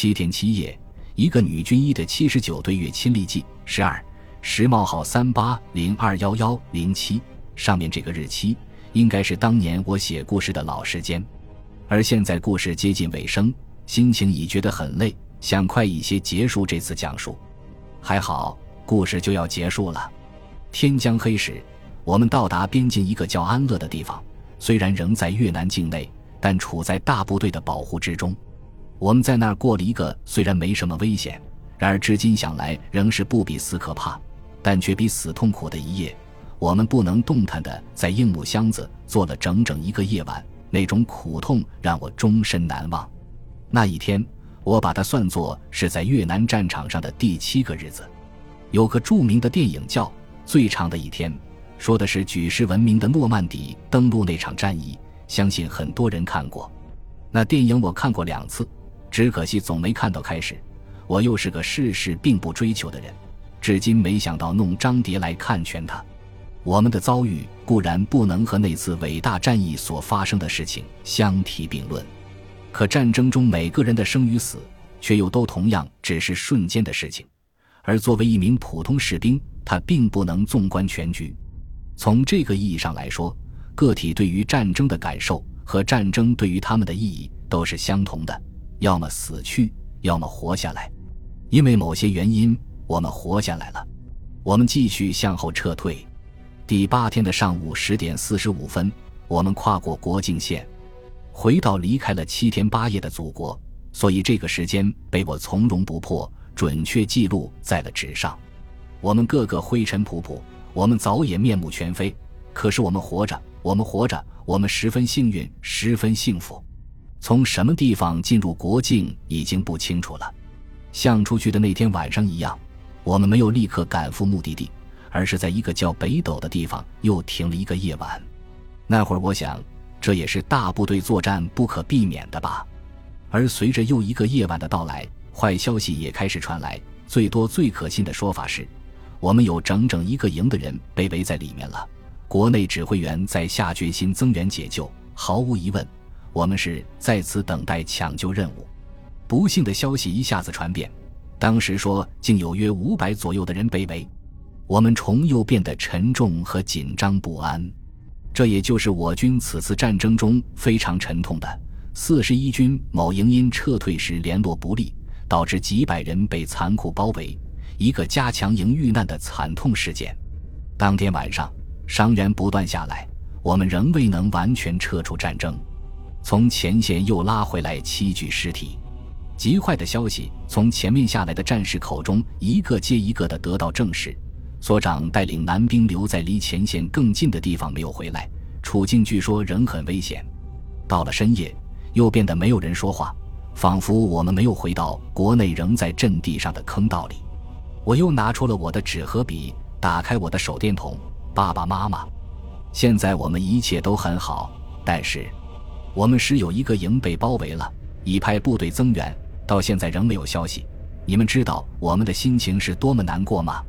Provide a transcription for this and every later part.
七天七夜，一个女军医的七十九对月亲历记。十二，时冒号三八零二幺幺零七，上面这个日期应该是当年我写故事的老时间。而现在故事接近尾声，心情已觉得很累，想快一些结束这次讲述。还好，故事就要结束了。天将黑时，我们到达边境一个叫安乐的地方，虽然仍在越南境内，但处在大部队的保护之中。我们在那儿过了一个虽然没什么危险，然而至今想来仍是不比死可怕，但却比死痛苦的一夜。我们不能动弹的在硬木箱子坐了整整一个夜晚，那种苦痛让我终身难忘。那一天，我把它算作是在越南战场上的第七个日子。有个著名的电影叫《最长的一天》，说的是举世闻名的诺曼底登陆那场战役，相信很多人看过。那电影我看过两次。只可惜总没看到开始，我又是个事事并不追求的人，至今没想到弄张蝶来看全他。我们的遭遇固然不能和那次伟大战役所发生的事情相提并论，可战争中每个人的生与死，却又都同样只是瞬间的事情。而作为一名普通士兵，他并不能纵观全局。从这个意义上来说，个体对于战争的感受和战争对于他们的意义都是相同的。要么死去，要么活下来。因为某些原因，我们活下来了。我们继续向后撤退。第八天的上午十点四十五分，我们跨过国境线，回到离开了七天八夜的祖国。所以这个时间被我从容不迫、准确记录在了纸上。我们个个灰尘仆仆，我们早也面目全非。可是我们活着，我们活着，我们十分幸运，十分幸福。从什么地方进入国境已经不清楚了，像出去的那天晚上一样，我们没有立刻赶赴目的地，而是在一个叫北斗的地方又停了一个夜晚。那会儿我想，这也是大部队作战不可避免的吧。而随着又一个夜晚的到来，坏消息也开始传来。最多最可信的说法是，我们有整整一个营的人被围在里面了。国内指挥员在下决心增援解救，毫无疑问。我们是在此等待抢救任务，不幸的消息一下子传遍，当时说竟有约五百左右的人被围，我们重又变得沉重和紧张不安。这也就是我军此次战争中非常沉痛的四十一军某营因撤退时联络不利，导致几百人被残酷包围，一个加强营遇难的惨痛事件。当天晚上，伤员不断下来，我们仍未能完全撤出战争。从前线又拉回来七具尸体，极坏的消息从前面下来的战士口中一个接一个的得到证实。所长带领男兵留在离前线更近的地方没有回来，处境据说仍很危险。到了深夜，又变得没有人说话，仿佛我们没有回到国内仍在阵地上的坑道里。我又拿出了我的纸和笔，打开我的手电筒。爸爸妈妈，现在我们一切都很好，但是。我们时有一个营被包围了，已派部队增援，到现在仍没有消息。你们知道我们的心情是多么难过吗？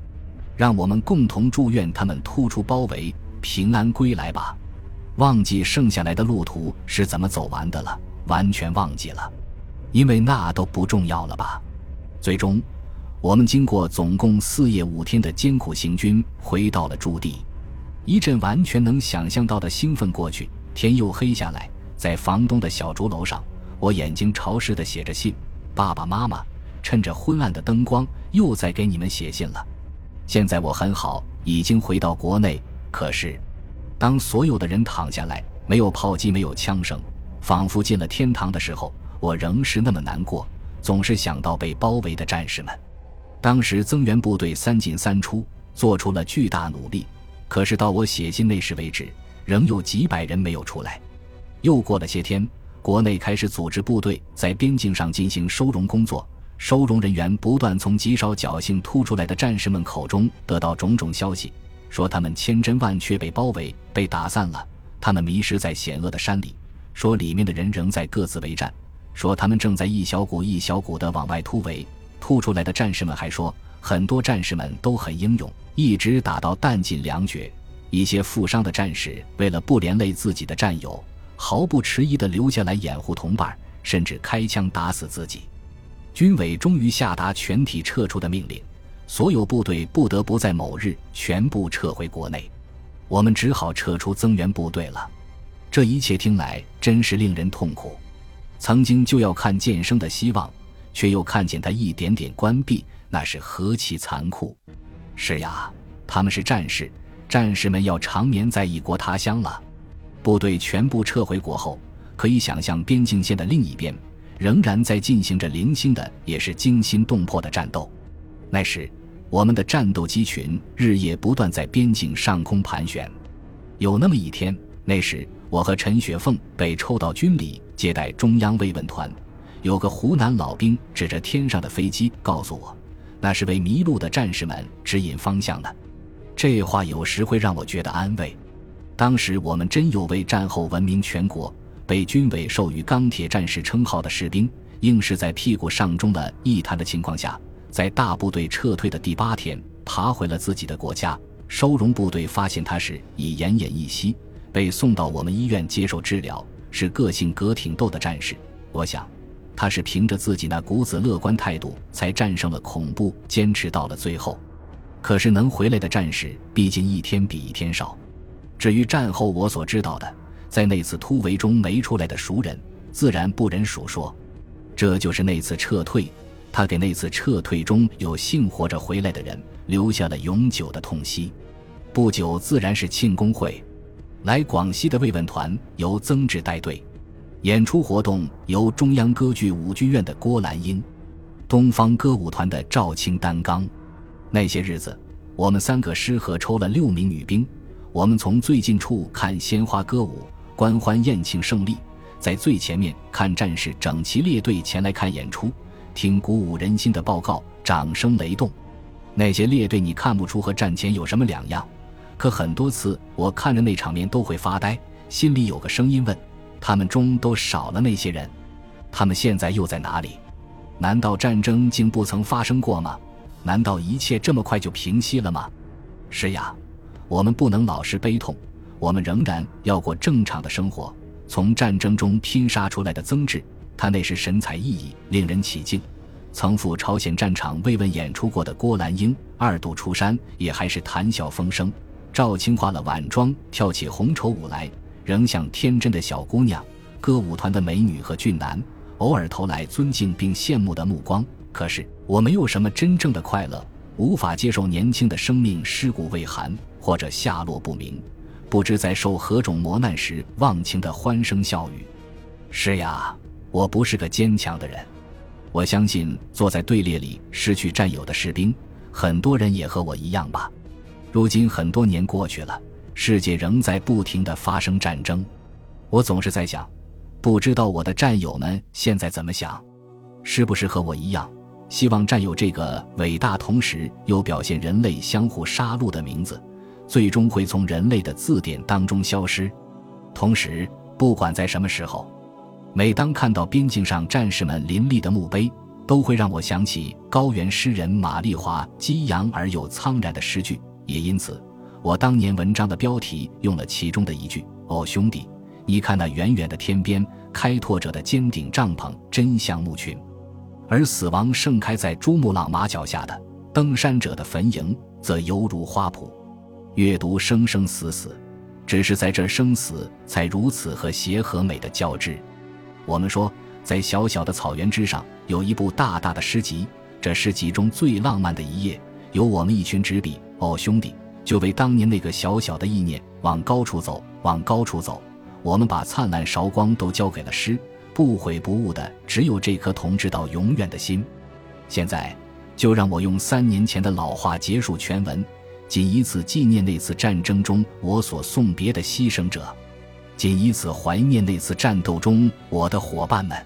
让我们共同祝愿他们突出包围，平安归来吧。忘记剩下来的路途是怎么走完的了，完全忘记了，因为那都不重要了吧。最终，我们经过总共四夜五天的艰苦行军，回到了驻地。一阵完全能想象到的兴奋过去，天又黑下来。在房东的小竹楼上，我眼睛潮湿的写着信。爸爸妈妈，趁着昏暗的灯光，又在给你们写信了。现在我很好，已经回到国内。可是，当所有的人躺下来，没有炮击，没有枪声，仿佛进了天堂的时候，我仍是那么难过，总是想到被包围的战士们。当时增援部队三进三出，做出了巨大努力。可是到我写信那时为止，仍有几百人没有出来。又过了些天，国内开始组织部队在边境上进行收容工作。收容人员不断从极少侥幸突出来的战士们口中得到种种消息，说他们千真万确被包围、被打散了，他们迷失在险恶的山里；说里面的人仍在各自为战；说他们正在一小股一小股地往外突围。突出来的战士们还说，很多战士们都很英勇，一直打到弹尽粮绝。一些负伤的战士为了不连累自己的战友。毫不迟疑地留下来掩护同伴，甚至开枪打死自己。军委终于下达全体撤出的命令，所有部队不得不在某日全部撤回国内。我们只好撤出增援部队了。这一切听来真是令人痛苦。曾经就要看见生的希望，却又看见它一点点关闭，那是何其残酷！是呀，他们是战士，战士们要长眠在异国他乡了。部队全部撤回国后，可以想象边境线的另一边。仍然在进行着零星的，也是惊心动魄的战斗。那时，我们的战斗机群日夜不断在边境上空盘旋。有那么一天，那时我和陈雪凤被抽到军里接待中央慰问团，有个湖南老兵指着天上的飞机告诉我，那是为迷路的战士们指引方向的。这话有时会让我觉得安慰。当时我们真有位战后闻名全国。被军委授予“钢铁战士”称号的士兵，硬是在屁股上中了一滩的情况下，在大部队撤退的第八天，爬回了自己的国家。收容部队发现他时已奄奄一息，被送到我们医院接受治疗。是个性格挺逗的战士，我想，他是凭着自己那股子乐观态度，才战胜了恐怖，坚持到了最后。可是能回来的战士，毕竟一天比一天少。至于战后我所知道的，在那次突围中没出来的熟人，自然不忍数说。这就是那次撤退，他给那次撤退中有幸活着回来的人留下了永久的痛惜。不久，自然是庆功会。来广西的慰问团由曾志带队，演出活动由中央歌剧舞剧院的郭兰英、东方歌舞团的赵青担纲。那些日子，我们三个师和抽了六名女兵，我们从最近处看鲜花歌舞。官欢宴庆胜利，在最前面看战士整齐列队前来看演出，听鼓舞人心的报告，掌声雷动。那些列队你看不出和战前有什么两样，可很多次我看着那场面都会发呆，心里有个声音问：他们中都少了那些人，他们现在又在哪里？难道战争竟不曾发生过吗？难道一切这么快就平息了吗？是呀，我们不能老是悲痛。我们仍然要过正常的生活。从战争中拼杀出来的曾志，他那时神采奕奕，令人起敬。曾赴朝鲜战场慰问演出过的郭兰英，二度出山也还是谈笑风生。赵青化了晚妆，跳起红绸舞来，仍像天真的小姑娘。歌舞团的美女和俊男，偶尔投来尊敬并羡慕的目光。可是我没有什么真正的快乐，无法接受年轻的生命尸骨未寒，或者下落不明。不知在受何种磨难时忘情的欢声笑语。是呀，我不是个坚强的人。我相信坐在队列里失去战友的士兵，很多人也和我一样吧。如今很多年过去了，世界仍在不停的发生战争。我总是在想，不知道我的战友们现在怎么想，是不是和我一样，希望战友这个伟大同时又表现人类相互杀戮的名字。最终会从人类的字典当中消失。同时，不管在什么时候，每当看到边境上战士们林立的墓碑，都会让我想起高原诗人马丽华激扬而又苍然的诗句。也因此，我当年文章的标题用了其中的一句：“哦，兄弟，你看那远远的天边，开拓者的尖顶帐篷真像墓群，而死亡盛开在珠穆朗玛脚下的登山者的坟茔，则犹如花圃。”阅读生生死死，只是在这生死才如此和谐和美的交织。我们说，在小小的草原之上，有一部大大的诗集。这诗集中最浪漫的一页，有我们一群执笔。哦，兄弟，就为当年那个小小的意念，往高处走，往高处走。我们把灿烂韶光都交给了诗，不悔不悟的只有这颗同志到永远的心。现在，就让我用三年前的老话结束全文。仅以此纪念那次战争中我所送别的牺牲者，仅以此怀念那次战斗中我的伙伴们。